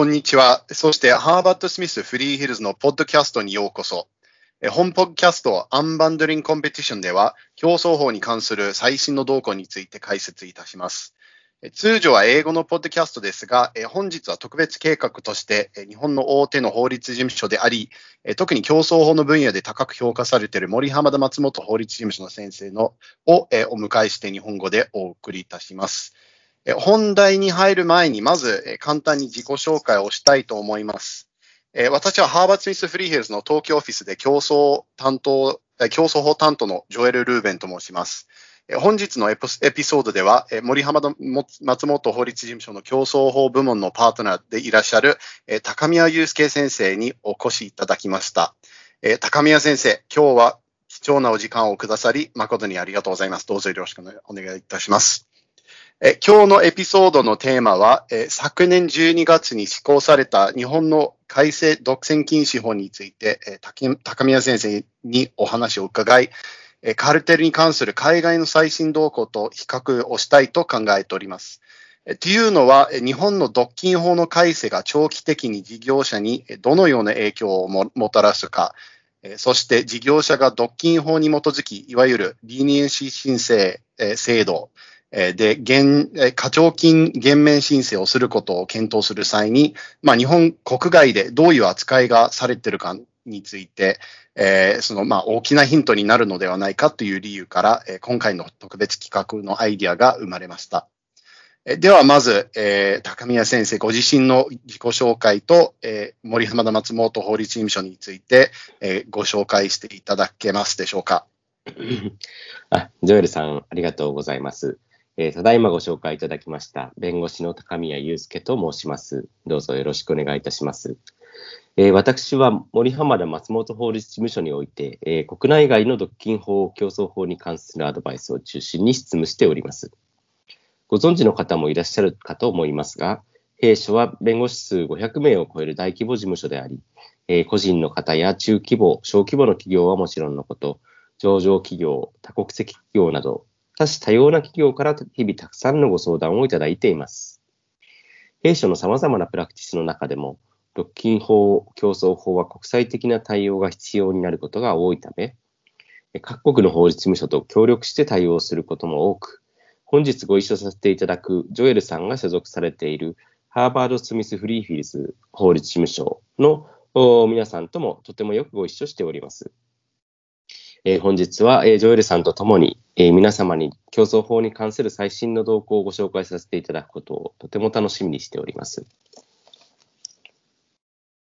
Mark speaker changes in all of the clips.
Speaker 1: こんにちは。そして、ハーバード・スミス・フリーヒルズのポッドキャストにようこそ。本ポッドキャストアンバンドリングコンペティションでは、競争法に関する最新の動向について解説いたします。通常は英語のポッドキャストですが、本日は特別計画として、日本の大手の法律事務所であり、特に競争法の分野で高く評価されている森浜田松本法律事務所の先生のをお迎えして日本語でお送りいたします。本題に入る前に、まず簡単に自己紹介をしたいと思います。私はハーバード・スミス・フリーヘルズの東京オフィスで競争担当、競争法担当のジョエル・ルーベンと申します。本日のエピソードでは、森浜松本法律事務所の競争法部門のパートナーでいらっしゃる高宮祐介先生にお越しいただきました。高宮先生、今日は貴重なお時間をくださり、誠にありがとうございます。どうぞよろしくお願いいたします。今日のエピソードのテーマは、昨年12月に施行された日本の改正独占禁止法について、高宮先生にお話を伺い、カルテルに関する海外の最新動向と比較をしたいと考えております。というのは、日本の独禁法の改正が長期的に事業者にどのような影響をもたらすか、そして事業者が独禁法に基づき、いわゆるリニエンシー申請制度で、課徴金減免申請をすることを検討する際に、まあ、日本国外でどういう扱いがされているかについて、えー、そのまあ大きなヒントになるのではないかという理由から、え、今回の特別企画のアイディアが生まれました。え、ではまず、えー、高宮先生ご自身の自己紹介と、えー、森浜田松本法律事務所について、え、ご紹介していただけますでしょうか。
Speaker 2: あジョエルさん、ありがとうございます。えー、ただいまご紹介いただきました、弁護士の高宮祐介と申します。どうぞよろしくお願いいたします。えー、私は森浜田松本法律事務所において、えー、国内外の独禁法、競争法に関するアドバイスを中心に執務しております。ご存知の方もいらっしゃるかと思いますが、弊社は弁護士数500名を超える大規模事務所であり、えー、個人の方や中規模、小規模の企業はもちろんのこと、上場企業、多国籍企業など、多種多様な企業から日々たくさんのご相談をいただいています。弊社の様々なプラクティスの中でも、独禁法、競争法は国際的な対応が必要になることが多いため、各国の法律事務所と協力して対応することも多く、本日ご一緒させていただくジョエルさんが所属されているハーバード・スミス・フリーフィルズ法律事務所の皆さんともとてもよくご一緒しております。えー、本日は、えー、ジョエルさんとともに、えー、皆様に競争法に関する最新の動向をご紹介させていただくことをとても楽しみにしております。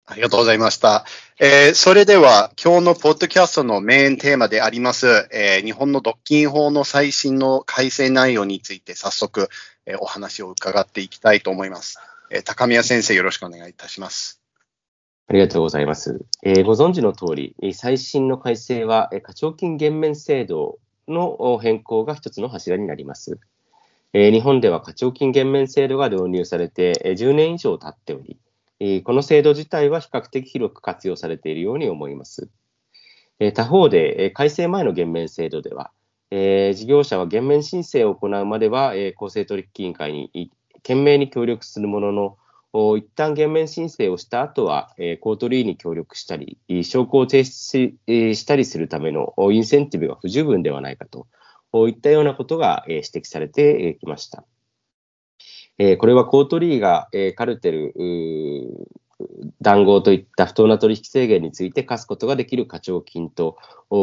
Speaker 1: ありがとうございました。えー、それでは、今日のポッドキャストのメインテーマであります、えー、日本の独禁法の最新の改正内容について早速、えー、お話を伺っていきたいと思います。えー、高宮先生、よろしくお願いいたします。
Speaker 2: ありがとうございます。えー、ご存知の通り、最新の改正は、課徴金減免制度の変更が一つの柱になります。えー、日本では課徴金減免制度が導入されて10年以上経っており、この制度自体は比較的広く活用されているように思います。他方で、改正前の減免制度では、事業者は減免申請を行うまでは、公正取引委員会に懸命に協力するものの、一旦減免申請をした後は、コートリーに協力したり、証拠を提出したりするためのインセンティブが不十分ではないかといったようなことが指摘されてきました。これはコートリーが、カルテル、談合といった不当な取引制限について課すことができる課徴金と、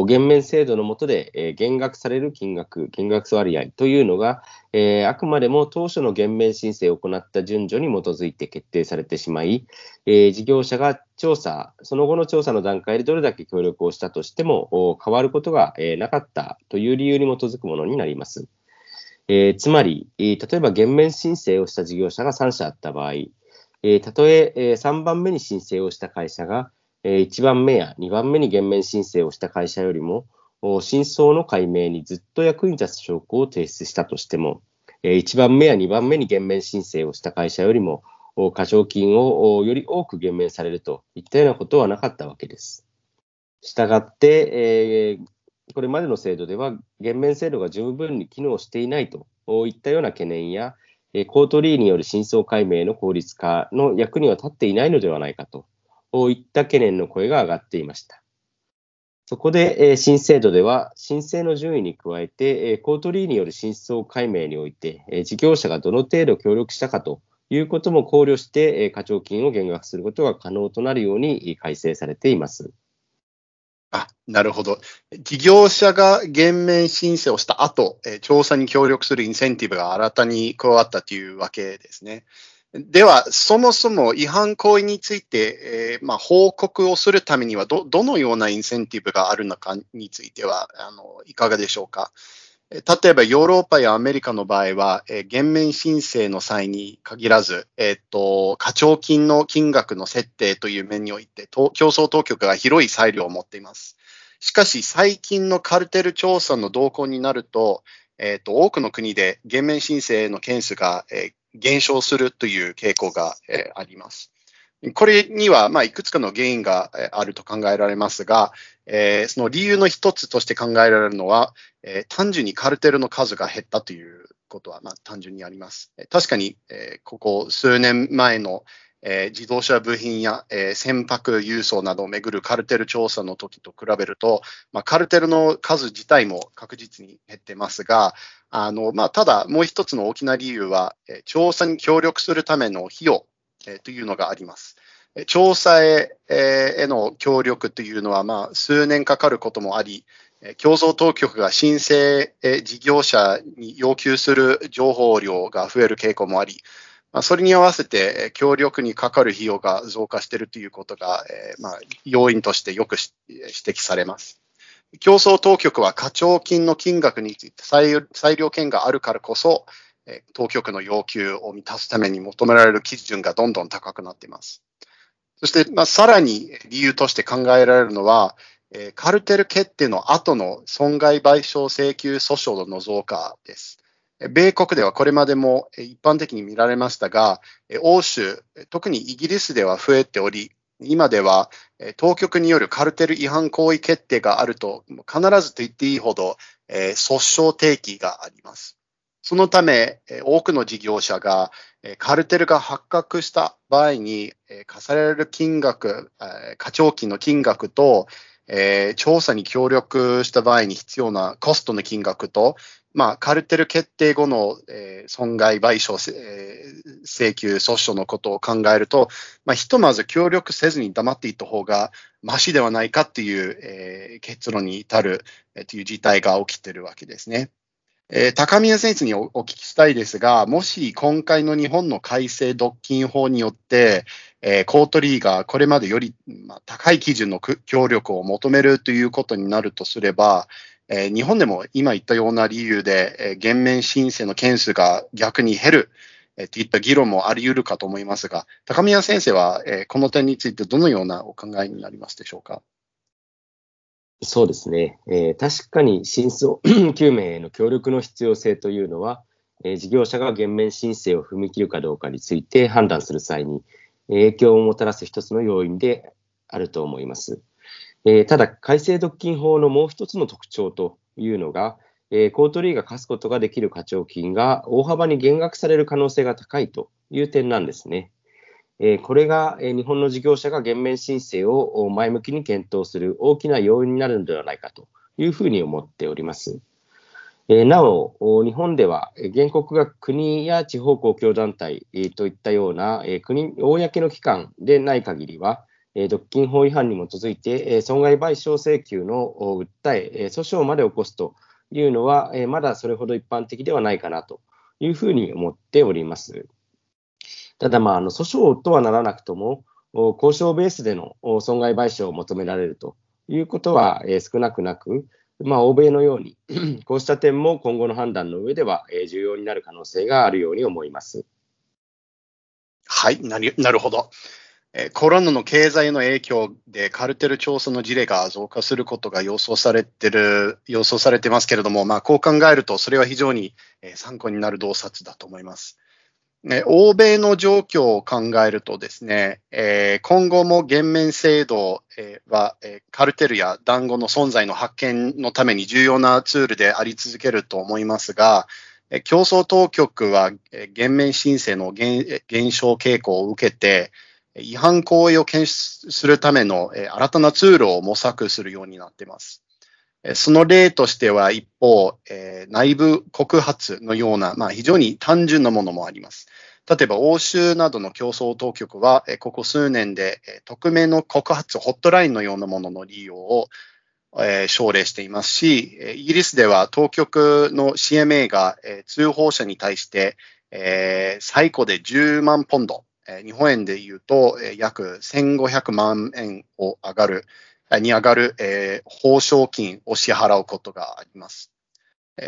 Speaker 2: 減免制度の下で、減額される金額、金額割合というのが、あくまでも当初の減免申請を行った順序に基づいて決定されてしまい、事業者が調査、その後の調査の段階でどれだけ協力をしたとしても、変わることが、なかったという理由に基づくものになります。つまり、例えば減免申請をした事業者が3社あった場合、えー、たとええー、3番目に申請をした会社が、えー、1番目や2番目に減免申請をした会社よりも、真相の解明にずっと役に立つ証拠を提出したとしても、えー、1番目や2番目に減免申請をした会社よりも、過償金をより多く減免されるといったようなことはなかったわけです。したがって、えー、これまでの制度では、減免制度が十分に機能していないといったような懸念や、コートリーによる真相解明の効率化の役には立っていないのではないかといった懸念の声が上がっていました。そこで、新制度では、申請の順位に加えて、コートリーによる真相解明において、事業者がどの程度協力したかということも考慮して、課徴金を減額することが可能となるように改正されています。
Speaker 1: あ、なるほど。事業者が減免申請をした後、え調査に協力するインセンティブが新たに加わったというわけですね。では、そもそも違反行為について、えー、まあ、報告をするためにはど、どのようなインセンティブがあるのかについては、あのいかがでしょうか？例えばヨーロッパやアメリカの場合は、えー、減免申請の際に限らず、えー、っと、課徴金の金額の設定という面において、競争当局が広い裁量を持っています。しかし、最近のカルテル調査の動向になると、えー、っと、多くの国で減免申請の件数が、えー、減少するという傾向が、えー、あります。これには、まあ、いくつかの原因があると考えられますが、えー、その理由の一つとして考えられるのは、えー、単純にカルテルの数が減ったということは、まあ、単純にあります。確かに、えー、ここ数年前の、えー、自動車部品や、えー、船舶輸送などをめぐるカルテル調査の時と比べると、まあ、カルテルの数自体も確実に減ってますが、あのまあ、ただもう一つの大きな理由は、えー、調査に協力するための費用、えー、というのがあります。調査へへの協力というのは、まあ、数年かかることもあり、競争当局が申請事業者に要求する情報量が増える傾向もあり、ま、それに合わせて協力にかかる費用が増加しているということが、え、まあ、要因としてよく指摘されます。競争当局は課徴金の金額について裁量権があるからこそ、当局の要求を満たすために求められる基準がどんどん高くなっています。そして、まあ、さらに理由として考えられるのは、えー、カルテル決定の後の損害賠償請求訴訟の増加です。米国ではこれまでも一般的に見られましたが、欧州、特にイギリスでは増えており、今では当局によるカルテル違反行為決定があると必ずと言っていいほど訴訟提起があります。そのため、多くの事業者がカルテルが発覚した場合に課される金額、課徴金の金額と、調査に協力した場合に必要なコストの金額と、まあ、カルテル決定後の、損害賠償、請求訴訟のことを考えると、まあ、ひとまず協力せずに黙っていった方がましではないかっていう、結論に至る、という事態が起きているわけですね。えー、高宮先生にお聞きしたいですが、もし今回の日本の改正独禁法によって、えー、コートリーがこれまでより、まあ、高い基準の協力を求めるということになるとすれば、えー、日本でも今言ったような理由で、えー、減免申請の件数が逆に減る、えー、といった議論もあり得るかと思いますが、高宮先生は、えー、この点についてどのようなお考えになりますでしょうか？
Speaker 2: そうですね、えー、確かに真相究明への協力の必要性というのは、えー、事業者が減免申請を踏み切るかどうかについて判断する際に影響をもたらす一つの要因であると思います。えー、ただ、改正独禁法のもう一つの特徴というのが、えー、コートリーが課すことができる課徴金が大幅に減額される可能性が高いという点なんですね。えー、これが、えー、日本の事業者が減免申請を前向きに検討する大きな要因になるのではないかというふうに思っております。えー、なお、日本では原告が国や地方公共団体、えー、といったような、えー、国、公の機関でない限りは、えー、独禁法違反に基づいて、えー、損害賠償請求の訴え、えー、訴訟まで起こすというのは、えー、まだそれほど一般的ではないかなというふうに思っております。ただ、まあ、あの訴訟とはならなくとも、交渉ベースでの損害賠償を求められるということは、少なくなく、まあ、欧米のように こうした点も今後の判断の上では、重要になる可能性があるように思います。
Speaker 1: はいなるほど。コロナの経済の影響でカルテル調査の事例が増加することが予想されてる、予想されてますけれども、まあ、こう考えると、それは非常に参考になる洞察だと思います。欧米の状況を考えるとですね、今後も減免制度はカルテルや談合の存在の発見のために重要なツールであり続けると思いますが、競争当局は減免申請の減少傾向を受けて、違反行為を検出するための新たなツールを模索するようになっています。その例としては一方、内部告発のような、まあ、非常に単純なものもあります。例えば、欧州などの競争当局は、ここ数年で匿名の告発ホットラインのようなものの利用をえ、奨励していますし、イギリスでは当局の CMA が、え、通報者に対して、え、最高で10万ポンド、え、日本円で言うと、え、約1500万円を上がる、に上がる、えー、報奨金を支払うことがあります。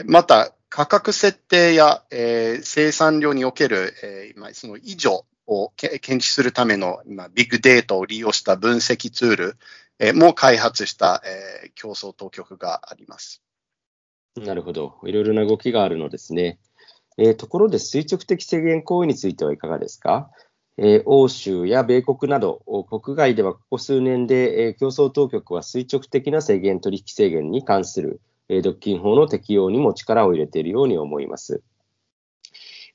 Speaker 1: また、価格設定や、えー、生産量における、えー、その異常を検知するための、まビッグデータを利用した分析ツール、えも開発した、えー、競争当局があります。
Speaker 2: なるほど。いろいろな動きがあるのですね。えー、ところで垂直的制限行為についてはいかがですか、え、欧州や米国など、国外ではここ数年で、え、競争当局は垂直的な制限取引制限に関する、え、独禁法の適用にも力を入れているように思います。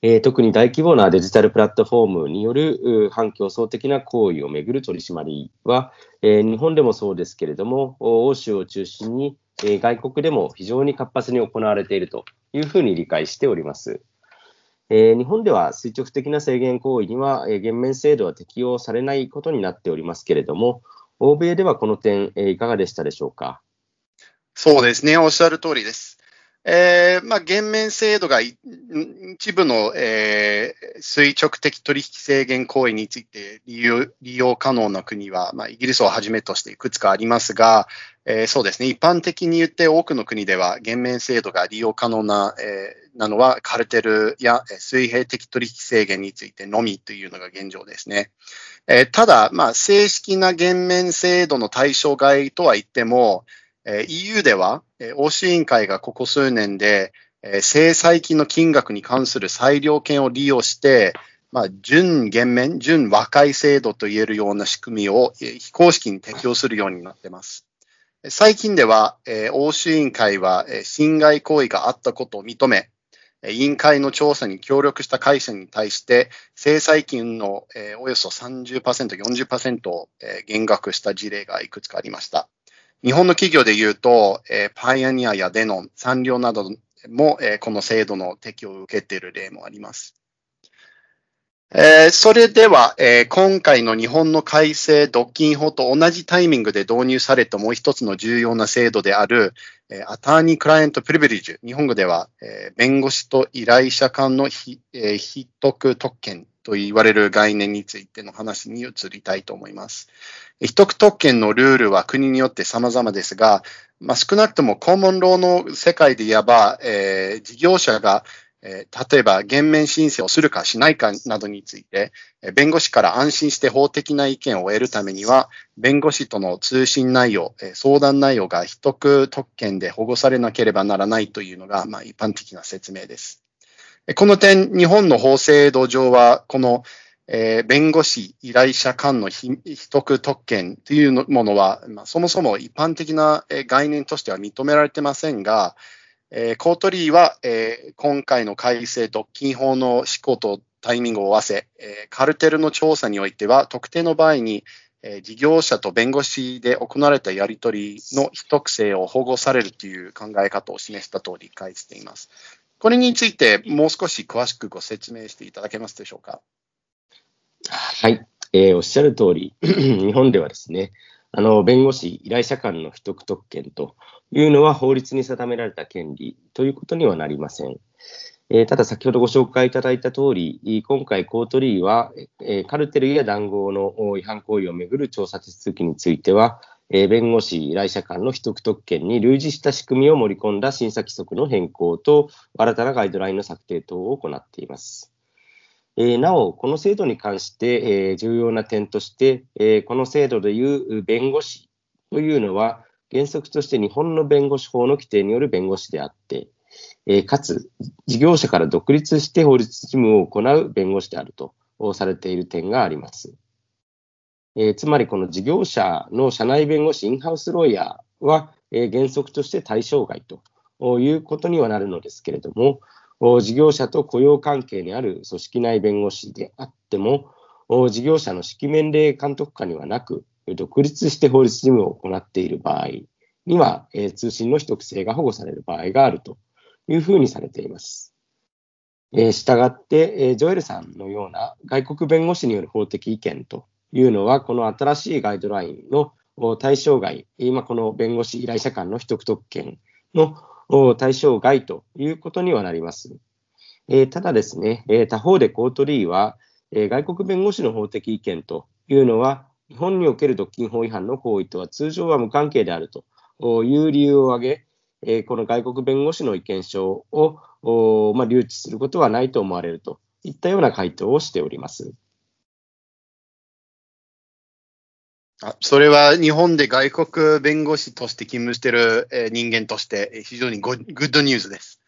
Speaker 2: え、特に大規模なデジタルプラットフォームによる反競争的な行為をめぐる取り締まりは、え、日本でもそうですけれども、欧州を中心に、え、外国でも非常に活発に行われているというふうに理解しております。えー、日本では垂直的な制限行為には、えー、減免制度は適用されないことになっておりますけれども、欧米ではこの点、えー、いかがでしたでしょうか？
Speaker 1: そうですね、おっしゃる通りです。えー、まあ、減免制度が一部の、えー、垂直的取引制限行為について利用利用可能な国は、まあ、イギリスをはじめとしていくつかありますが、えー、そうですね、一般的に言って多くの国では減免制度が利用可能な、えー、なのはカルテルや水平的取引制限についてのみというのが現状ですね。えー、ただ、まあ、正式な減免制度の対象外とは言っても、EU では、欧州委員会がここ数年で、制裁金の金額に関する裁量権を利用して、まあ、準減免、準和解制度といえるような仕組みを非公式に適用するようになっています。最近では、欧州委員会は、侵害行為があったことを認め、委員会の調査に協力した会社に対して、制裁金の、およそ30%、40%を、減額した事例がいくつかありました。日本の企業で言うと、えー、パイオニアやデノン、サンリオなども、えー、この制度の適用を受けている例もあります。えー、それでは、えー、今回の日本の改正独禁法と同じタイミングで導入されたもう一つの重要な制度である、えー、アターニー・クライアント・プリビリッジ、日本語では、えー、弁護士と依頼者間の、えー、非得特権と言われる概念についての話に移りたいと思います。秘匿特権のルールは国によって様々ですが、まあ、少なくともコモンローの世界で言えば、えー、事業者が、えー、例えば減免申請をするかしないかなどについて、弁護士から安心して法的な意見を得るためには、弁護士との通信内容、相談内容が秘匿特権で保護されなければならないというのが、まあ、一般的な説明です。この点、日本の法制度上は、このえー、弁護士、依頼者間の秘匿特権というものは、まあ、そもそも一般的な概念としては認められてませんが、えー、コートリーは、えー、今回の改正独禁法の施行とタイミングを合わせ、えー、カルテルの調査においては、特定の場合に、えー、事業者と弁護士で行われたやり取りの秘匿性を保護されるという考え方を示したと理解しています。これについてもう少し詳しくご説明していただけますでしょうか？
Speaker 2: はい、えー、おっしゃる通り、日本ではですね、あの弁護士、依頼者間の秘匿特権というのは法律に定められた権利ということにはなりません。えー、ただ、先ほどご紹介いただいた通り、今回、コートリーは、えー、カルテルや談合の違反行為をめぐる調査手続きについては、えー、弁護士、依頼者間の秘匿特権に類似した仕組みを盛り込んだ審査規則の変更と、新たなガイドラインの策定等を行っています。えー、なお、この制度に関して、えー、重要な点として、えー、この制度でいう弁護士というのは、原則として日本の弁護士法の規定による弁護士であって、えかつ、事業者から独立して法律事務を行う弁護士であるとされている点があります。えつまり、この事業者の社内弁護士、インハウスロイヤーは、え原則として対象外ということにはなるのですけれども、事業者と雇用関係にある組織内弁護士であっても、事業者の指揮命令監督下にはなく、独立して法律事務を行っている場合には、え通信の秘匿性が保護される場合があるというふうにされています。したがって、えジョエルさんのような外国弁護士による法的意見というのは、この新しいガイドラインの対象外、今この弁護士依頼者間の秘匿特権の対象外ということにはなります。えー、ただですね、えー、他方でコートリーは、えー、外国弁護士の法的意見というのは、日本における独禁法違反の行為とは通常は無関係であるという理由を挙げ、えー、この外国弁護士の意見書を、まあ、留置することはないと思われるといったような回答をしております。
Speaker 1: あそれは日本で外国弁護士として勤務している人間として非常にグッドニュースです。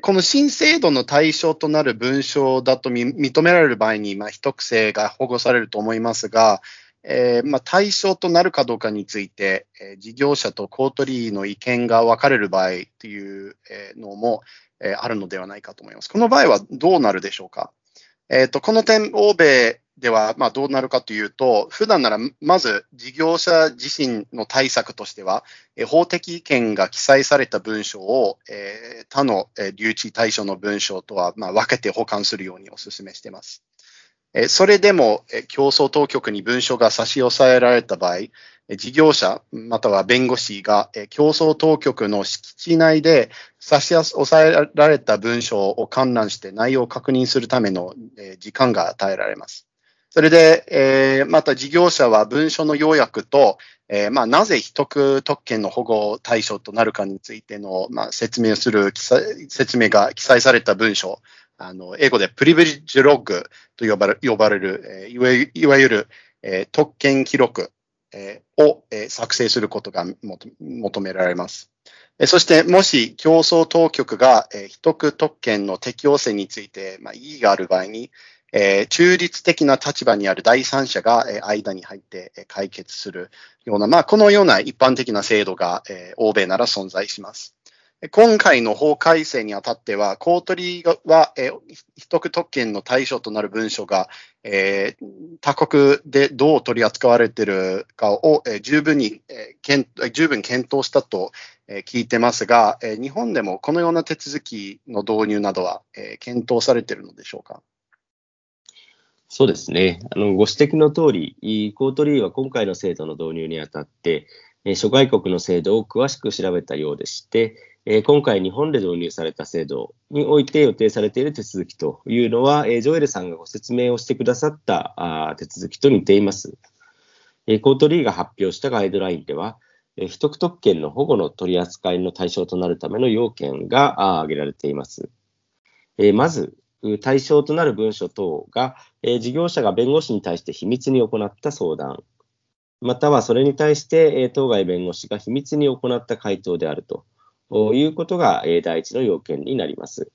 Speaker 1: この新制度の対象となる文章だと認められる場合に、まあ、秘匿性が保護されると思いますが、えー、まあ、対象となるかどうかについて、え事業者とコートリーの意見が分かれる場合というのも、えあるのではないかと思います。この場合はどうなるでしょうか？えーとこの点、欧米では、まあ、どうなるかというと、普段ならまず事業者自身の対策としては、法的意見が記載された文書を、えー、他の、え留置対象の文書とは、まあ、分けて保管するようにお勧めしています。えそれでも、え競争当局に文書が差し押さえられた場合、事業者または弁護士が競争当局の敷地内で差し押さえられた文書を観覧して内容を確認するための時間が与えられます。それで、えー、また事業者は文書の要約と、えー、まあ、なぜ秘匿特権の保護対象となるかについての、まあ、説明する説明が記載された文書、あの英語でプリビリッジログと呼ばれ呼ばれる、えー、いわゆる、え、特権記録、え、を、え、作成することが求められます。そして、もし競争当局が、えー、秘匿特権の適用性について、まあ、異議がある場合に、え、中立的な立場にある第三者が、え、間に入って、え、解決するような、まあ、このような一般的な制度が、え、欧米なら存在します。今回の法改正にあたっては、公取は、えー、秘匿特権の対象となる文書が、えー、他国でどう取り扱われているかを、えー、十分に、えー、十分検討したと、えー、聞いてますが、えー、日本でもこのような手続きの導入などは、えー、検討されているのでしょうか？
Speaker 2: そうですね。あの、ご指摘の通り、コートリーは今回の制度の導入にあたって、諸外国の制度を詳しく調べたようでして、今回日本で導入された制度において予定されている手続きというのは、ジョエルさんがご説明をしてくださった手続きと似ています。コートリーが発表したガイドラインでは、秘匿特権の保護の取り扱いの対象となるための要件が挙げられています。まず、対象となる文書等が、え、事業者が弁護士に対して秘密に行った相談、またはそれに対して、え、当該弁護士が秘密に行った回答であるということが、え、第一の要件になります。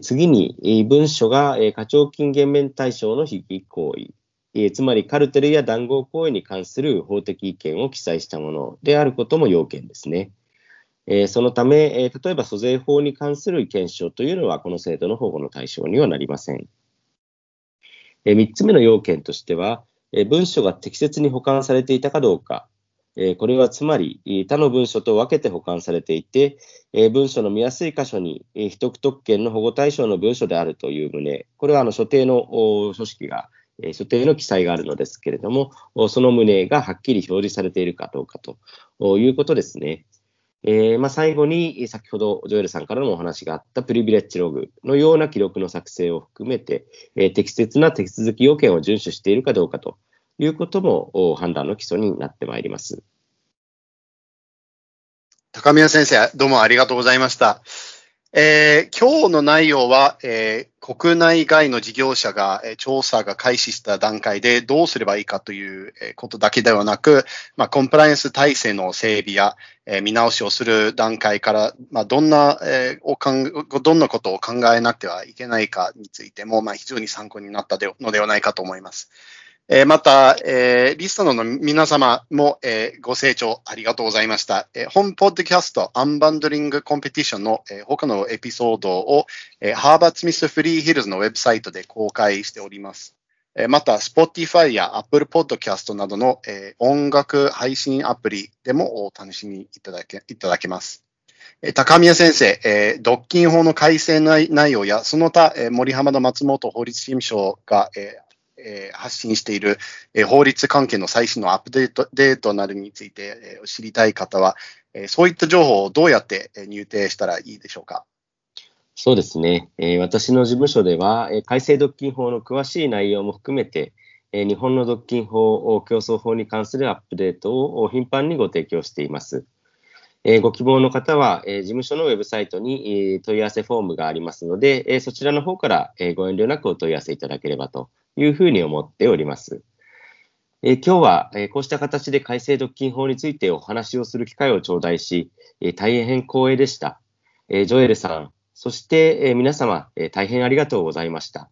Speaker 2: 次に、文書が、え課徴金減免対象の被疑行為、えつまりカルテルや談合行為に関する法的意見を記載したものであることも要件ですね。えー、そのため、えー、例えば租税法に関する検証というのは、この制度の保護の対象にはなりません。えー、3つ目の要件としては、え文書が適切に保管されていたかどうか、えこれはつまり、他の文書と分けて保管されていて、え文書の見やすい箇所に、え秘匿特権の保護対象の文書であるという旨、これはあの所定の組織が、え所定の記載があるのですけれども、その旨がはっきり表示されているかどうかということですね。えー、まあ、最後に、先ほどジョエルさんからのお話があったプリビレッジログのような記録の作成を含めて、えー、適切な手続き要件を遵守しているかどうかということも判断の基礎になってまいります。
Speaker 1: 高宮先生、どうもありがとうございました。えー、今日の内容は、えー、国内外の事業者が、えー、調査が開始した段階でどうすればいいかという、ことだけではなく、まあ、コンプライアンス体制の整備や、え見直しをする段階から、まあ、どんな、えおかんどんなことを考えなくてはいけないかについても、まあ、非常に参考になったのではないかと思います。え、また、え、リストの皆様も、え、ご清聴ありがとうございました。え、本ポッドキャストアンバンドリングコンペティションの、え、他のエピソードを、え、ハーバーツミスフリーヒルズのウェブサイトで公開しております。え、また、Spotify や Apple Podcast などの、え、音楽配信アプリでもお楽しみいただけいただけます。高宮先生、えー、独禁法の改正内容や、その他、えー、森浜田松本法律事務所が、えーえ、発信している、え、法律関係の最新のアップデートデートなどについて、え、知りたい方は、え、そういった情報をどうやって入廷したらいいでしょうか？
Speaker 2: そうですね。え、私の事務所では、え、改正独禁法の詳しい内容も含めて、え、日本の独禁法、競争法に関するアップデートを頻繁にご提供しています。えー、ご希望の方は、えー、事務所のウェブサイトに、えー、問い合わせフォームがありますので、えそちらの方から、えご遠慮なくお問い合わせいただければというふうに思っております。え今日は、えこうした形で改正独禁法についてお話をする機会を頂戴し、え大変光栄でした。えジョエルさん、そして、え皆様、え大変ありがとうございました。